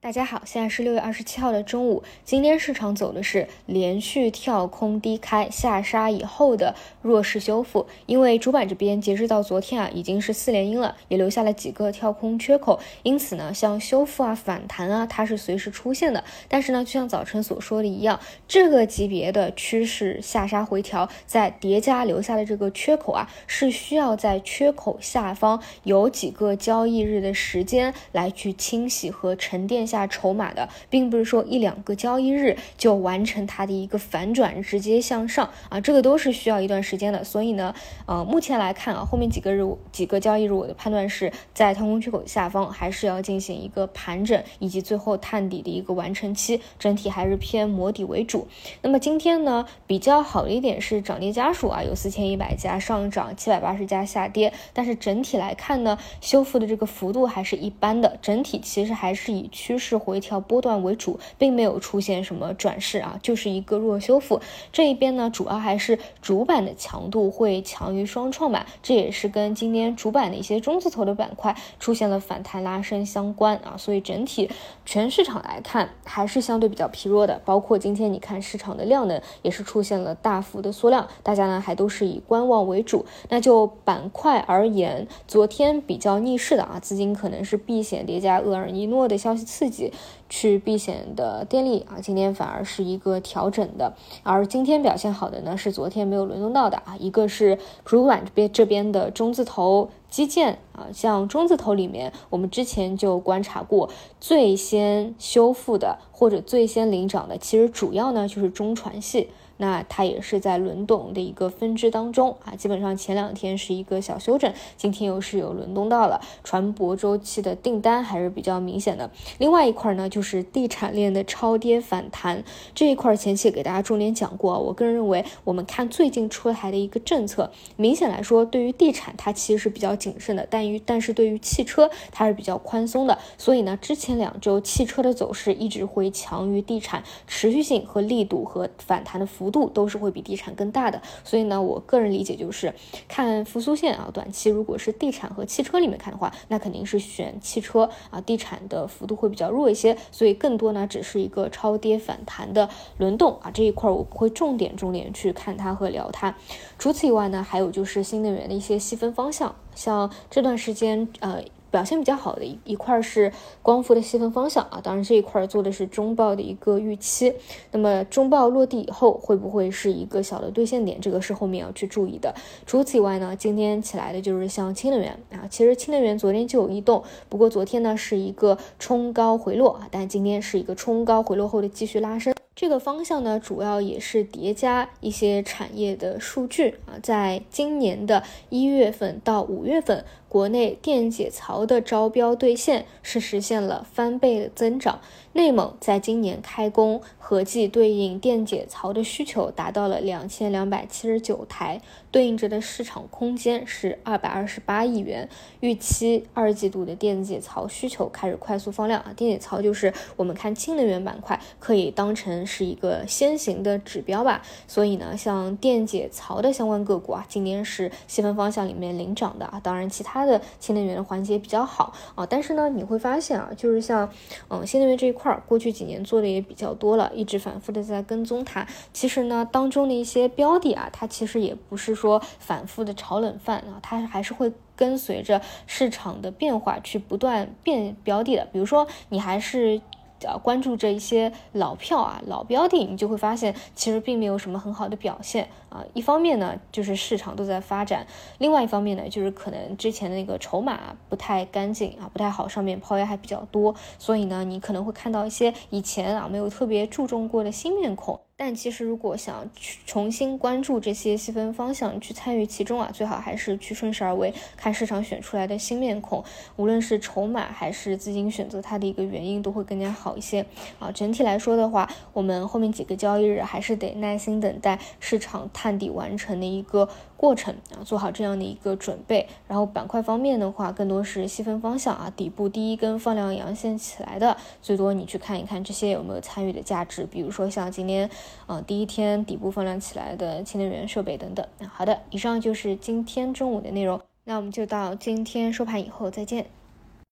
大家好，现在是六月二十七号的中午。今天市场走的是连续跳空低开下杀以后的弱势修复，因为主板这边截止到昨天啊，已经是四连阴了，也留下了几个跳空缺口，因此呢，像修复啊、反弹啊，它是随时出现的。但是呢，就像早晨所说的一样，这个级别的趋势下杀回调，在叠加留下的这个缺口啊，是需要在缺口下方有几个交易日的时间来去清洗和沉淀。下筹码的，并不是说一两个交易日就完成它的一个反转，直接向上啊，这个都是需要一段时间的。所以呢，呃，目前来看啊，后面几个日几个交易日，我的判断是在跳空缺口下方，还是要进行一个盘整，以及最后探底的一个完成期，整体还是偏磨底为主。那么今天呢，比较好的一点是涨跌家数啊，有四千一百家上涨，七百八十家下跌，但是整体来看呢，修复的这个幅度还是一般的，整体其实还是以趋。是回调波段为主，并没有出现什么转势啊，就是一个弱修复。这一边呢，主要还是主板的强度会强于双创板，这也是跟今天主板的一些中字头的板块出现了反弹拉升相关啊。所以整体全市场来看，还是相对比较疲弱的。包括今天你看市场的量能也是出现了大幅的缩量，大家呢还都是以观望为主。那就板块而言，昨天比较逆势的啊，资金可能是避险叠加厄尔尼诺的消息刺激。自己去避险的电力啊，今天反而是一个调整的，而今天表现好的呢，是昨天没有轮动到的啊，一个是主板这边这边的中字头基建啊，像中字头里面，我们之前就观察过，最先修复的或者最先领涨的，其实主要呢就是中船系。那它也是在轮动的一个分支当中啊，基本上前两天是一个小休整，今天又是有轮动到了船舶周期的订单还是比较明显的。另外一块呢，就是地产链的超跌反弹这一块，前期给大家重点讲过。我个人认为，我们看最近出台的一个政策，明显来说，对于地产它其实是比较谨慎的，但于但是对于汽车它是比较宽松的。所以呢，之前两周汽车的走势一直会强于地产，持续性和力度和反弹的幅。幅度都是会比地产更大的，所以呢，我个人理解就是看复苏线啊，短期如果是地产和汽车里面看的话，那肯定是选汽车啊，地产的幅度会比较弱一些，所以更多呢只是一个超跌反弹的轮动啊，这一块我会重点重点去看它和聊它。除此以外呢，还有就是新能源的一些细分方向，像这段时间呃。表现比较好的一一块是光伏的细分方向啊，当然这一块做的是中报的一个预期。那么中报落地以后会不会是一个小的兑现点？这个是后面要去注意的。除此以外呢，今天起来的就是像氢能源啊，其实氢能源昨天就有异动，不过昨天呢是一个冲高回落啊，但今天是一个冲高回落后的继续拉升。这个方向呢，主要也是叠加一些产业的数据啊，在今年的一月份到五月份。国内电解槽的招标兑现是实现了翻倍的增长。内蒙在今年开工，合计对应电解槽的需求达到了两千两百七十九台，对应着的市场空间是二百二十八亿元。预期二季度的电解槽需求开始快速放量啊！电解槽就是我们看氢能源板块可以当成是一个先行的指标吧。所以呢，像电解槽的相关个股啊，今年是细分方向里面领涨的啊。当然，其他它的新能源的环节比较好啊。但是呢，你会发现啊，就是像嗯新能源这一块儿。过去几年做的也比较多了，一直反复的在跟踪它。其实呢，当中的一些标的啊，它其实也不是说反复的炒冷饭啊，它还是会跟随着市场的变化去不断变标的的。比如说，你还是。呃，关注这一些老票啊、老标的，你就会发现其实并没有什么很好的表现啊。一方面呢，就是市场都在发展；另外一方面呢，就是可能之前的那个筹码不太干净啊，不太好，上面抛压还比较多，所以呢，你可能会看到一些以前啊没有特别注重过的新面孔。但其实，如果想去重新关注这些细分方向，去参与其中啊，最好还是去顺势而为，看市场选出来的新面孔，无论是筹码还是资金选择它的一个原因，都会更加好一些啊。整体来说的话，我们后面几个交易日还是得耐心等待市场探底完成的一个过程啊，做好这样的一个准备。然后板块方面的话，更多是细分方向啊，底部第一根放量阳线起来的，最多你去看一看这些有没有参与的价值，比如说像今天。啊，第一天底部放量起来的氢能源设备等等。好的，以上就是今天中午的内容，那我们就到今天收盘以后再见。